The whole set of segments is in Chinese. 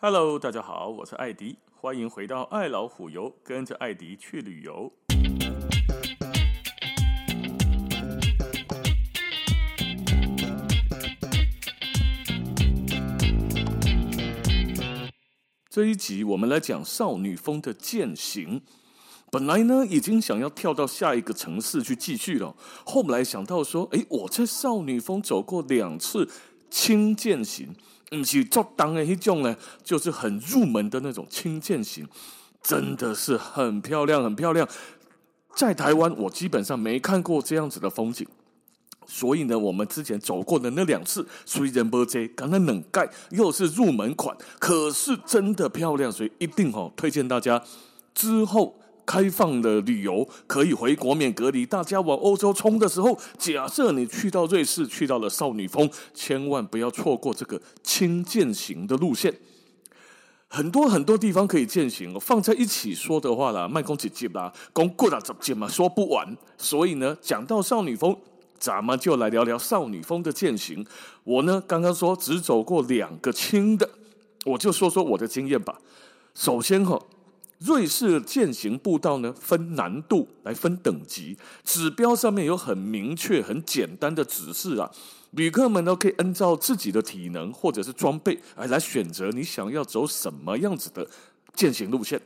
Hello，大家好，我是艾迪，欢迎回到爱老虎游，跟着艾迪去旅游。这一集我们来讲少女峰的健行。本来呢，已经想要跳到下一个城市去继续了，后来想到说，诶，我在少女峰走过两次轻健行。不是做当的一种呢，就是很入门的那种轻剑型，真的是很漂亮，很漂亮。在台湾，我基本上没看过这样子的风景，所以呢，我们之前走过的那两次，虽然不济，刚刚冷盖又是入门款，可是真的漂亮，所以一定哦推荐大家之后。开放的旅游可以回国免隔离，大家往欧洲冲的时候，假设你去到瑞士，去到了少女峰，千万不要错过这个轻健行的路线。很多很多地方可以健行，放在一起说的话啦，卖公姐姐啦，公过了怎么嘛，说不完。所以呢，讲到少女峰，咱们就来聊聊少女峰的健行。我呢，刚刚说只走过两个轻的，我就说说我的经验吧。首先哈。瑞士健行步道呢，分难度来分等级，指标上面有很明确、很简单的指示啊。旅客们都可以按照自己的体能或者是装备，来来选择你想要走什么样子的健行路线。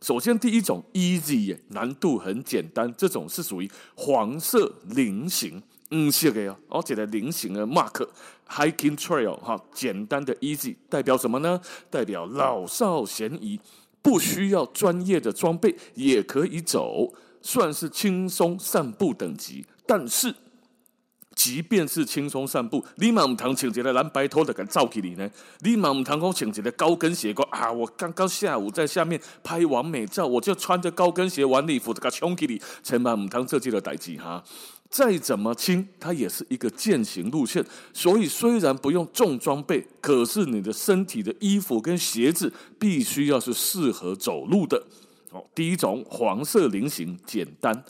首先，第一种 easy，难度很简单，这种是属于黄色菱形，嗯，是的呀，而且的菱形的 mark hiking trail 哈，简单的 easy 代表什么呢？代表老少咸宜。不需要专业的装备也可以走，算是轻松散步等级。但是，即便是轻松散步，你嘛唔通穿一个蓝白拖的敢照起你呢？你嘛唔通讲穿一个高跟鞋过啊？我刚刚下午在下面拍完美照，我就穿着高跟鞋晚礼服的个冲起你，千万唔通这几个代志哈。再怎么轻，它也是一个健行路线，所以虽然不用重装备，可是你的身体的衣服跟鞋子必须要是适合走路的。哦，第一种黄色菱形简单，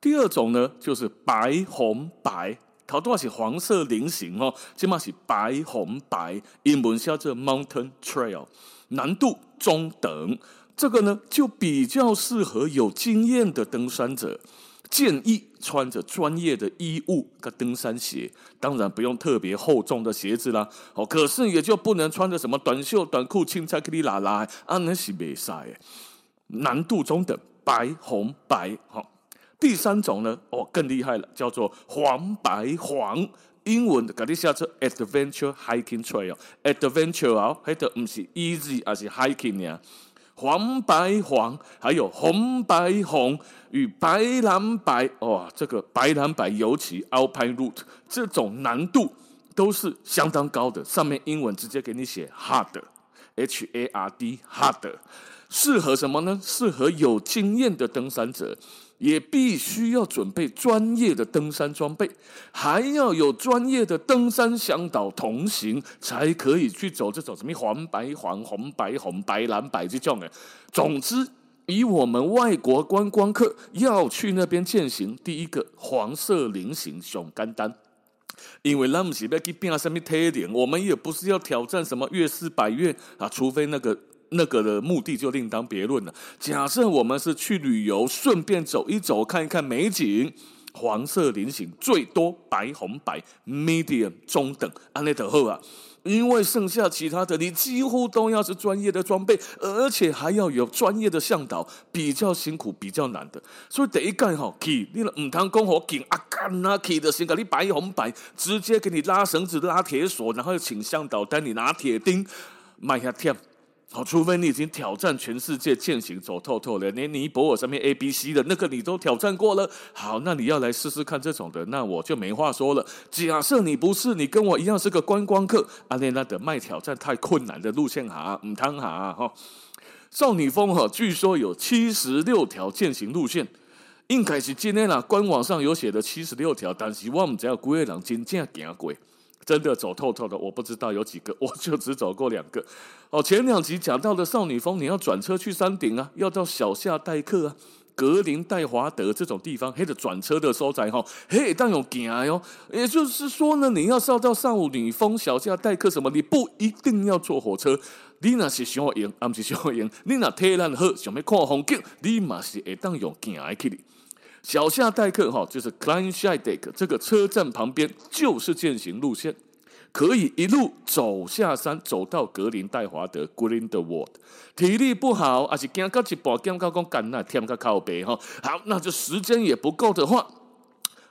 第二种呢就是白红白，头都是黄色菱形哦，起码是白红白，英文叫做 Mountain Trail，难度中等，这个呢就比较适合有经验的登山者。建议穿着专业的衣物跟登山鞋，当然不用特别厚重的鞋子啦。哦，可是也就不能穿着什么短袖短裤、青菜给你拉拉，啊，那是没晒。难度中等，白红白。好，第三种呢，哦，更厉害了，叫做黄白黄。英文的给你下车 Adventure Hiking Trail，Adventure 啊，还得不是 easy，而是 hiking 呀。黄白黄，还有红白红与白蓝白，哇，这个白蓝白尤其 Alpine Route 这种难度都是相当高的。上面英文直接给你写 hard，H A R D，hard，适合什么呢？适合有经验的登山者。也必须要准备专业的登山装备，还要有专业的登山向导同行，才可以去走这种什么黄白黄、红白红、白蓝白这种的。总之，以我们外国观光客要去那边健行，第一个黄色菱形熊肝丹，因为那不是要去变什么特点，我们也不是要挑战什么月氏百岳啊，除非那个。那个的目的就另当别论了。假设我们是去旅游，顺便走一走，看一看美景，黄色菱形最多白红白，medium 中等，安内德后啊。因为剩下其他的，你几乎都要是专业的装备，而且还要有专业的向导，比较辛苦，比较难的。所以第一盖哈，key 你唔通讲好紧啊干啊 key 的先给你白红白，直接给你拉绳子、拉铁锁，然后请向导带你拿铁钉，迈下跳。好，除非你已经挑战全世界践行走透透了，连尼泊尔上面 A、B、C 的那个你都挑战过了。好，那你要来试试看这种的，那我就没话说了。假设你不是，你跟我一样是个观光客，阿内那的卖挑战太困难的路线哈，唔通哈哈。少女峰哈，据说有七十六条践行路线，应该是今天啦，官网上有写的七十六条，但是我们只要几个人真正行过。真的走透透的，我不知道有几个，我就只走过两个。哦，前两集讲到的少女峰，你要转车去山顶啊，要到小夏待客啊。格林戴华德这种地方，黑的转车的所在哈，嘿，当有行哟。也就是说呢，你要上到少女峰、小夏代客什么，你不一定要坐火车。你那是想赢，而不是想赢。你那天气好，想要看风景，你嘛是会当用行来去的。小夏代课哈，就是 k l e i n s c h i d e c k 这个车站旁边就是健行路线。可以一路走下山，走到格林戴华德 （Grindelwald）。体力不好，还是惊到一半，惊到讲干那天个靠北哈。好，那这时间也不够的话，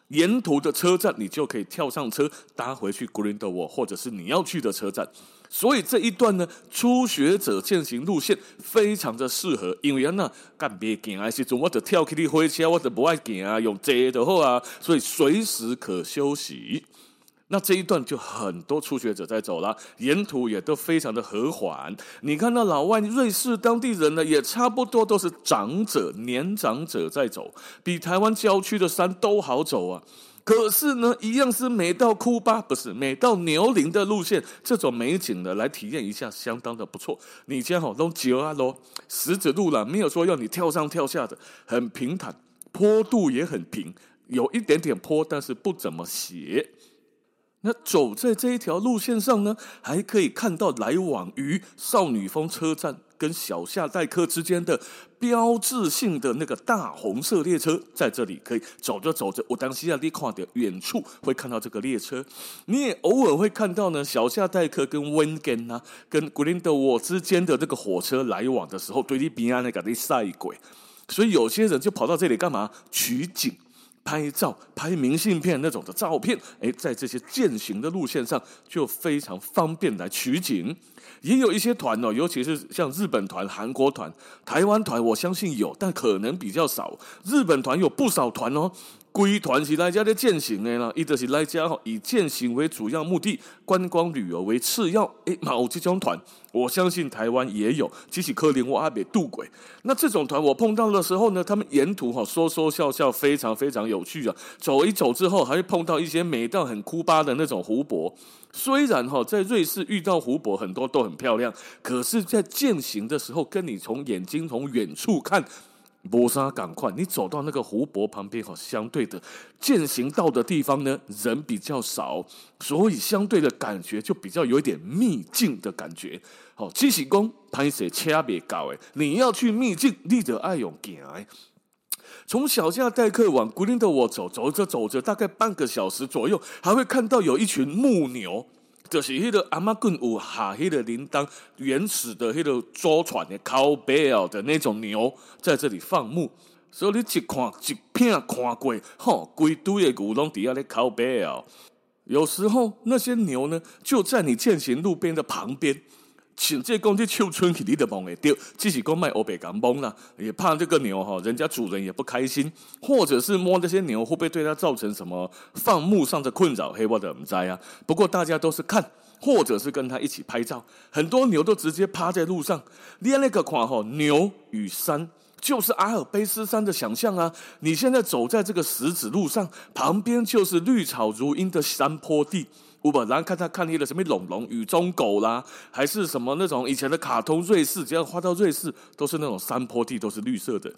沿途的车站你就可以跳上车搭回去 Grindelwald，或者是你要去的车站。所以这一段呢，初学者践行路线非常的适合，因为那干别行啊，是从我的跳起的火车，我都不爱行啊，用这的话啊，所以随时可休息。那这一段就很多初学者在走了，沿途也都非常的和缓。你看到老外瑞士当地人呢，也差不多都是长者、年长者在走，比台湾郊区的山都好走啊。可是呢，一样是美到哭吧，不是美到牛林的路线，这种美景呢，来体验一下，相当的不错。你家好都九啊喽，石子路了，没有说要你跳上跳下的，很平坦，坡度也很平，有一点点坡，但是不怎么斜。那走在这一条路线上呢，还可以看到来往于少女峰车站跟小夏代课之间的标志性的那个大红色列车，在这里可以走着走着，我当时啊，你看的远处会看到这个列车，你也偶尔会看到呢，小夏代课跟温根啊，跟格林德沃之间的这个火车来往的时候，对你边啊那个的赛轨，所以有些人就跑到这里干嘛？取景。拍照、拍明信片那种的照片，哎，在这些践行的路线上就非常方便来取景。也有一些团哦，尤其是像日本团、韩国团、台湾团，我相信有，但可能比较少。日本团有不少团哦。归团是来家的健行的啦，一直是来家以健行为主要目的，观光旅游为次要。诶，某这种团，我相信台湾也有，只是可怜我还没渡过。那这种团我碰到的时候呢，他们沿途哈说说笑笑，非常非常有趣啊。走一走之后，还会碰到一些美到很哭巴的那种湖泊。虽然哈在瑞士遇到湖泊很多都很漂亮，可是，在健行的时候，跟你从眼睛从远处看。磨砂赶快，你走到那个湖泊旁边，好，相对的健行道的地方呢，人比较少，所以相对的感觉就比较有一点秘境的感觉。好，七喜宫拍摄车别高诶，你要去秘境，你得爱用行诶。从小夏代客往格林的我走，走着走着，大概半个小时左右，还会看到有一群牧牛。就是迄个阿妈棍有下迄个铃铛，原始的迄个坐船的 cowbell 的那种牛在这里放牧，所以你一看一片看过，吼，规堆的牛拢底下咧靠背哦。有时候那些牛呢，就在你践行路边的旁边。请这公鸡秋春去你的梦诶丢，自己公卖欧北港崩了，也怕这个牛哈，人家主人也不开心，或者是摸这些牛会不会对他造成什么放牧上的困扰？黑我的唔知啊。不过大家都是看，或者是跟他一起拍照，很多牛都直接趴在路上。你那个款哈，牛与山就是阿尔卑斯山的想象啊！你现在走在这个石子路上，旁边就是绿草如茵的山坡地。不，然后看他看那个什么龙龙雨中狗啦，还是什么那种以前的卡通瑞士，只要画到瑞士，都是那种山坡地，都是绿色的。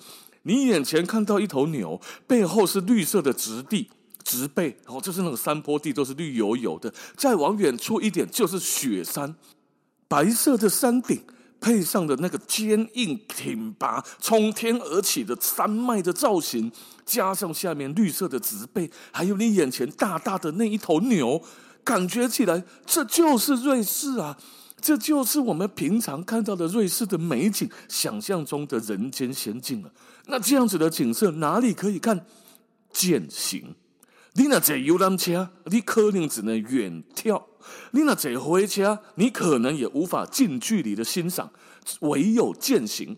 你眼前看到一头牛，背后是绿色的植地、植被，然后就是那个山坡地，都是绿油油的。再往远处一点，就是雪山，白色的山顶，配上的那个坚硬挺拔、冲天而起的山脉的造型，加上下面绿色的植被，还有你眼前大大的那一头牛。感觉起来，这就是瑞士啊！这就是我们平常看到的瑞士的美景，想象中的人间仙境啊！那这样子的景色哪里可以看？践行，你那坐游览车，你可能只能远眺；你那坐火车，你可能也无法近距离的欣赏。唯有践行，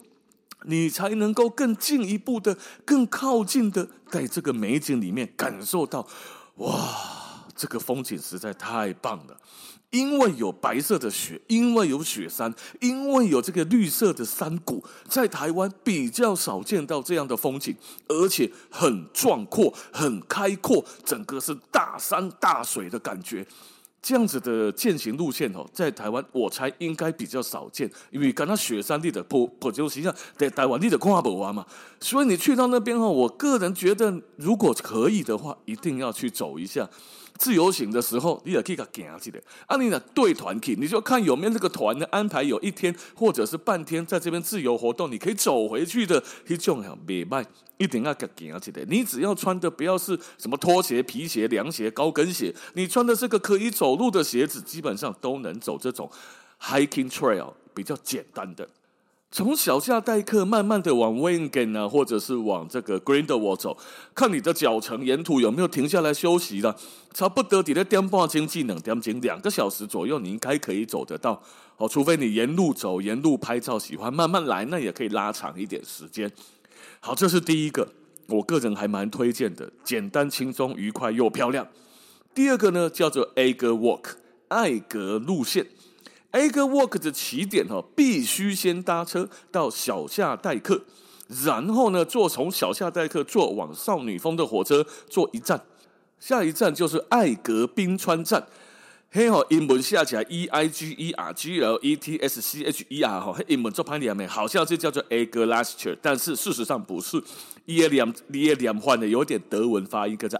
你才能够更进一步的、更靠近的，在这个美景里面感受到，哇！这个风景实在太棒了，因为有白色的雪，因为有雪山，因为有这个绿色的山谷，在台湾比较少见到这样的风景，而且很壮阔、很开阔，整个是大山大水的感觉。这样子的健行路线哦，在台湾我猜应该比较少见，因为刚刚雪山地的不不就形象在台湾地的跨不完嘛，所以你去到那边哦，我个人觉得如果可以的话，一定要去走一下。自由行的时候，你也可以给行起来。啊，你呢对团去，你就看有没有这个团的安排，有一天或者是半天在这边自由活动，你可以走回去的。一种呀，没卖，一定要给行起来。你只要穿的不要是什么拖鞋、皮鞋、凉鞋、高跟鞋，你穿的是个可以走路的鞋子，基本上都能走这种 hiking trail 比较简单的。从小夏代客慢慢的往 Wengen 啊，或者是往这个 Grindelwald 走，看你的脚程沿途有没有停下来休息了。差不多你的点半经济能点经两个小时左右，你应该可以走得到哦。除非你沿路走，沿路拍照，喜欢慢慢来，那也可以拉长一点时间。好，这是第一个，我个人还蛮推荐的，简单轻松愉快又漂亮。第二个呢，叫做 Eiger Walk 艾格路线。Agerwalk 的起点哈，必须先搭车到小夏代客，然后呢，坐从小夏代客坐往少女峰的火车，坐一站，下一站就是艾格冰川站。嘿哈，英文下起来 E I G E R G L E T S C H E R 哈，英文做翻译里面好像是叫做 Eigerlächter，但是事实上不是，伊个念伊个念换的有点德文发音，叫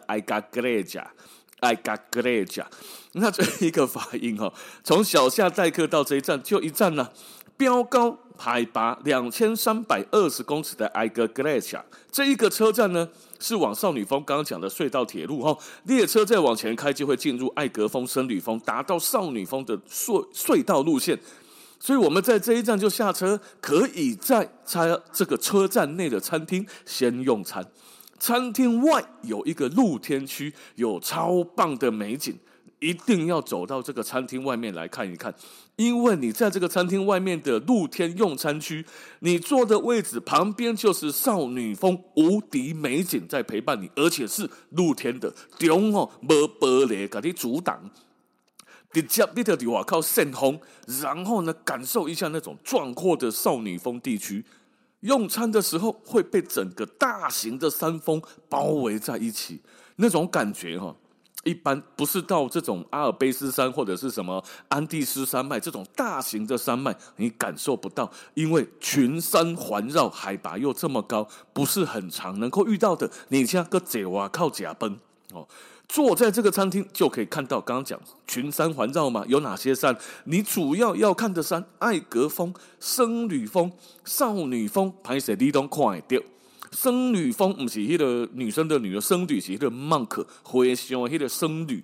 做 Eigerlächter。I got great 那这一个发音哈，从小夏代克到这一站就一站了，标高海拔两千三百二十公尺的 I got great 这一个车站呢，是往少女峰刚刚讲的隧道铁路哈，列车再往前开就会进入艾格峰、森女峰，达到少女峰的隧隧道路线，所以我们在这一站就下车，可以在车这个车站内的餐厅先用餐。餐厅外有一个露天区，有超棒的美景，一定要走到这个餐厅外面来看一看。因为你在这个餐厅外面的露天用餐区，你坐的位置旁边就是少女峰无敌美景在陪伴你，而且是露天的，中哦没玻璃给你阻挡，直接你就得靠扇风，然后呢感受一下那种壮阔的少女峰地区。用餐的时候会被整个大型的山峰包围在一起，那种感觉哈，一般不是到这种阿尔卑斯山或者是什么安第斯山脉这种大型的山脉，你感受不到，因为群山环绕，海拔又这么高，不是很长能够遇到的。你像个贼娃靠甲崩哦。坐在这个餐厅就可以看到，刚刚讲群山环绕嘛，有哪些山？你主要要看的山：艾格峰、僧侣峰、少女峰。拍摄你都看得到。僧侣峰不是那个女生的女儿，僧侣是那个 monk，会像那个僧侣。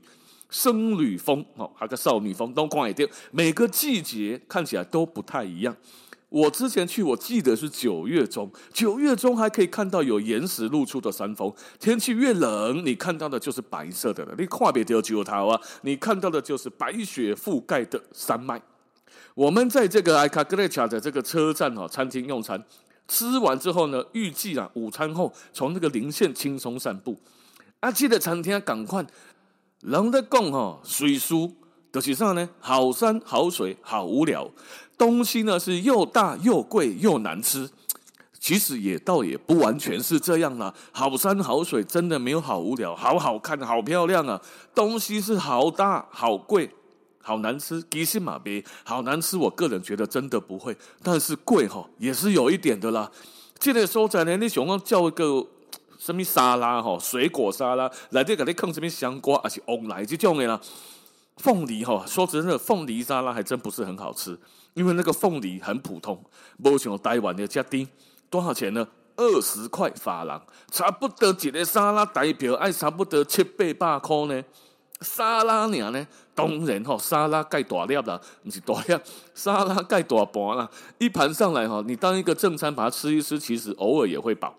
僧侣峰哦，还有个少女峰都看得到。每个季节看起来都不太一样。我之前去，我记得是九月中，九月中还可以看到有岩石露出的山峰。天气越冷，你看到的就是白色的了。你跨别掉九头啊，你看到的就是白雪覆盖的山脉。我们在这个埃卡格列卡的这个车站哈，餐厅用餐，吃完之后呢，预计啊，午餐后从那个棱线轻松散步。啊，记得餐厅赶快，人的讲哈，水书就是啥呢？好山好水好无聊。东西呢是又大又贵又难吃，其实也倒也不完全是这样啦。好山好水真的没有好无聊，好好看好漂亮啊！东西是好大好贵好难吃，其实嘛别好难吃，我个人觉得真的不会，但是贵哈也是有一点的啦。这个时候在呢，你想要叫一个什么沙拉哈，水果沙拉来这给你放什么香瓜还是旺来这种的啦。凤梨哈，说真的，凤梨沙拉还真不是很好吃。因为那个凤梨很普通，没像台湾的这么低，多少钱呢？二十块法郎，差不多一个沙拉代表爱差不多七八百块呢。沙拉呢呢，当然哈，沙拉盖大粒啦，不是大粒，沙拉盖大盘啦。一盘上来哈，你当一个正餐把它吃一吃，其实偶尔也会饱。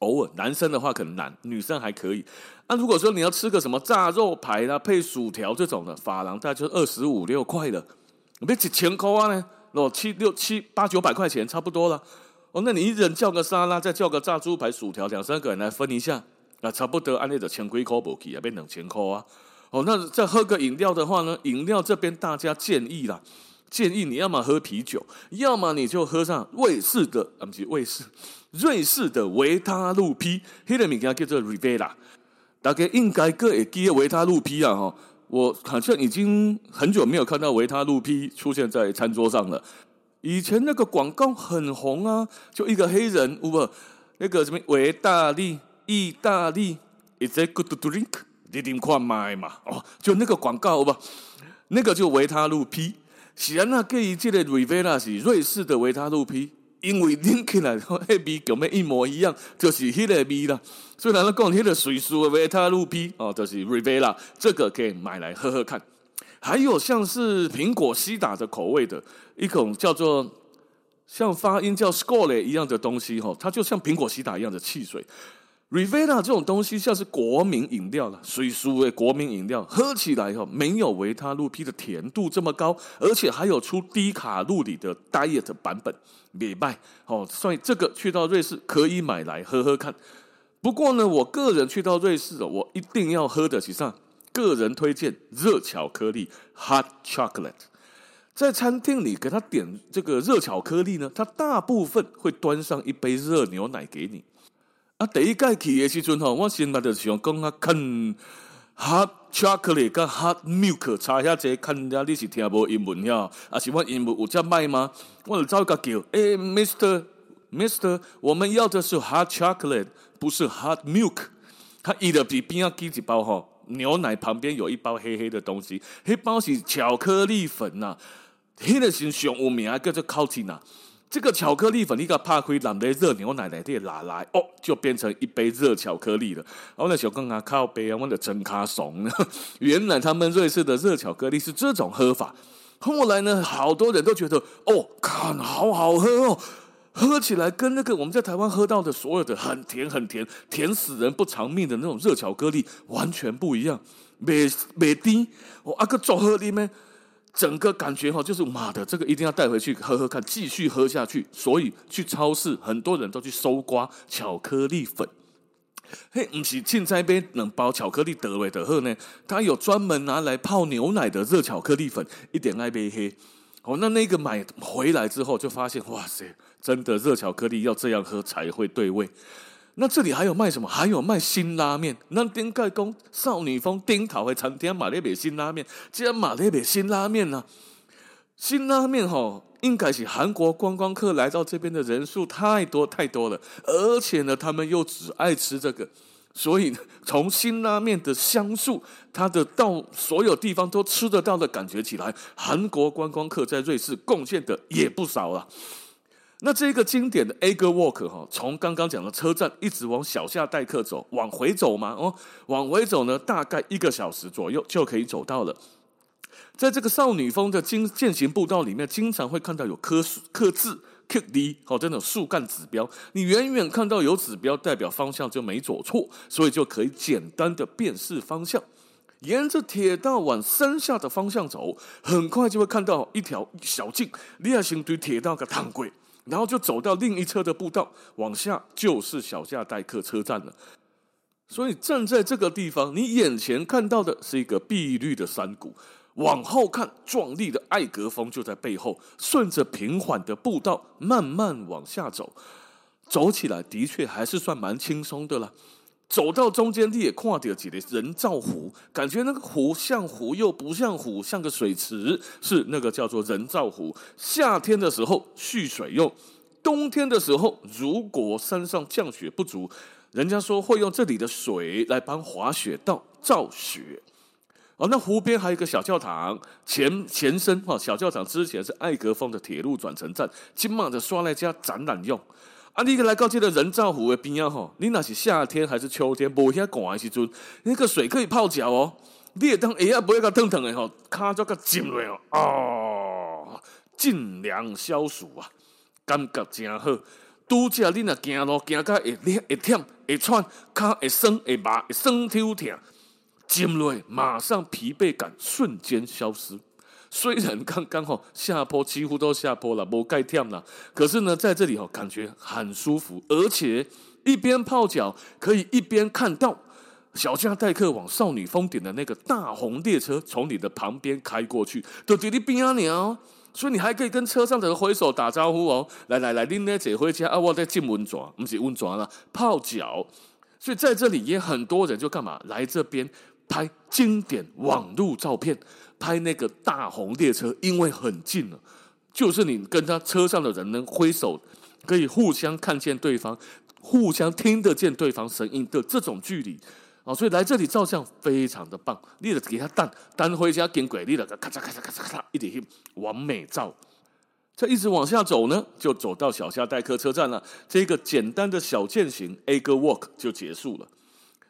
偶尔，男生的话可能难，女生还可以。那、如果说你要吃个什么炸肉排啦，配薯条这种的，法郎大概就二十五六块了。别几千块啊呢，哦，七六七八九百块钱差不多了。哦，那你一人叫个沙拉，再叫个炸猪排、薯条，两三个人来分一下，啊，差不多按那个千几块不起啊，变两千块啊。哦，那再喝个饮料的话呢，饮料这边大家建议啦，建议你要么喝啤酒，要么你就喝上瑞士的，啊不是瑞士，瑞士的维他露 P，那个名字叫做 Rivella，大家应该个会记得维他露 P 啊，哈。我好像已经很久没有看到维他露 P 出现在餐桌上了。以前那个广告很红啊，就一个黑人，不，那个什么维大利、意大利，Is a good drink，你点快买嘛？哦，就那个广告不，那个就维他露 P。是啊，那给一这个 Rivera 是瑞士的维他露 P，因为拎起来那味跟咩一模一样，就是迄个味啦。虽然讲迄个瑞士的维他露 P 哦，就是 Rivera，这个可以买来喝喝看。还有像是苹果西打的口味的一种叫做像发音叫 Skol 一样的东西哈，它就像苹果西打一样的汽水。Rivera 这种东西像是国民饮料了，水属的国民饮料，喝起来哈没有维他露 P 的甜度这么高，而且还有出低卡路里的 Diet 版本，礼拜哦，所以这个去到瑞士可以买来喝喝看。不过呢，我个人去到瑞士哦，我一定要喝的，其实上。个人推荐热巧克力 （hot chocolate）。在餐厅里给他点这个热巧克力呢，他大部分会端上一杯热牛奶给你。啊，第一届去的时阵吼，我先把就想讲啊，看 hot chocolate 跟 hot milk 差下这，看人家你是听无英文呀？啊，是我英文有这卖吗？我就找一个叫，哎，Mister，Mister，我们要的是 hot chocolate，不是 hot milk。他伊就比边仔寄一包吼。牛奶旁边有一包黑黑的东西，黑包是巧克力粉呐、啊，黑的是上有名叫做 Cottina。这个巧克力粉，你给它拍开，让杯热牛奶来点拿来，哦，就变成一杯热巧克力了。然后那小刚啊靠杯啊，我的真卡怂。原来他们瑞士的热巧克力是这种喝法。后来呢，好多人都觉得，哦，看好好喝哦。喝起来跟那个我们在台湾喝到的所有的很甜很甜甜死人不偿命的那种热巧克力完全不一样，没没低，我阿个总喝里面，整个感觉哈就是妈的，这个一定要带回去喝喝看，继续喝下去。所以去超市很多人都去搜刮巧克力粉，嘿，不是凊彩买两包巧克力得味的喝呢，他有专门拿来泡牛奶的热巧克力粉，一点爱杯黑。哦，那那个买回来之后就发现，哇塞！真的热巧克力要这样喝才会对味。那这里还有卖什么？还有卖辛拉面。那丁盖公少女峰丁桃会餐厅马列美辛拉面，既然马列美辛拉面呢？辛拉面吼，应该是韩国观光客来到这边的人数太多太多了，而且呢，他们又只爱吃这个，所以从辛拉面的香素，它的到所有地方都吃得到的感觉起来，韩国观光客在瑞士贡献的也不少了。那这个经典的 Egger Walk 哈，从刚刚讲的车站一直往小夏代客走，往回走嘛，哦，往回走呢，大概一个小时左右就可以走到了。在这个少女峰的经健行步道里面，经常会看到有刻刻字、刻字，好，这种树干指标。你远远看到有指标，代表方向就没走错，所以就可以简单的辨识方向。沿着铁道往山下的方向走，很快就会看到一条小径，你要先对铁道个趟轨。然后就走到另一侧的步道，往下就是小夏代客车站了。所以站在这个地方，你眼前看到的是一个碧绿的山谷，往后看，壮丽的艾格峰就在背后。顺着平缓的步道慢慢往下走，走起来的确还是算蛮轻松的了。走到中间，你也看到几个人造湖，感觉那个湖像湖又不像湖，像个水池，是那个叫做人造湖。夏天的时候蓄水用，冬天的时候如果山上降雪不足，人家说会用这里的水来帮滑雪道造雪。哦，那湖边还有一个小教堂，前前身哈，小教堂之前是艾格峰的铁路转乘站，今晚的刷来家展览用。啊，你来到这个人造湖的边啊，吼，你那是夏天还是秋天？无遐寒的时阵，那个水可以泡脚哦。你也当哎呀，不会个烫烫的吼，卡咗个浸落哦，哦，尽凉消暑啊，感觉真好。拄只你若行路行到会累会忝会喘，卡会酸会麻会酸痛痛，浸落马上疲惫感瞬间消失。虽然刚刚好下坡，几乎都下坡了，无盖忝了，可是呢，在这里感觉很舒服，而且一边泡脚可以一边看到小家代客往少女峰顶的那个大红列车从你的旁边开过去，都在你边啊哦，所以你还可以跟车上的人挥手打招呼哦，来来来，您来坐回家啊，我在浸温泉，不是温泉了，泡脚，所以在这里也很多人就干嘛来这边。拍经典网路照片，拍那个大红列车，因为很近了，就是你跟他车上的人能挥手，可以互相看见对方，互相听得见对方声音的这种距离啊，所以来这里照相非常的棒。你得给他单单回家跟鬼力的咔嚓咔嚓咔嚓咔嚓一点完美照。再一直往下走呢，就走到小夏代客车站了。这个简单的小健行 A 哥 Walk 就结束了。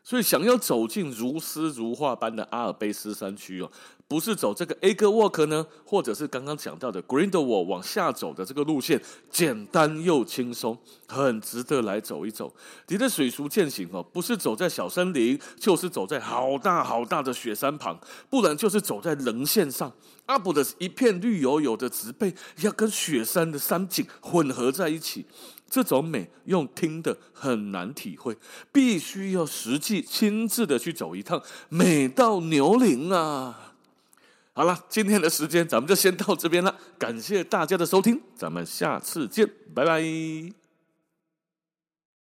所以，想要走进如诗如画般的阿尔卑斯山区哦，不是走这个 Eagle Walk 呢，或者是刚刚讲到的 Grindelwald 往下走的这个路线，简单又轻松，很值得来走一走。你的水俗健行哦，不是走在小森林，就是走在好大好大的雪山旁，不然就是走在棱线上。阿布的一片绿油油的植被，要跟雪山的山景混合在一起。这种美用听的很难体会，必须要实际亲自的去走一趟，美到牛灵啊！好了，今天的时间咱们就先到这边了，感谢大家的收听，咱们下次见，拜拜。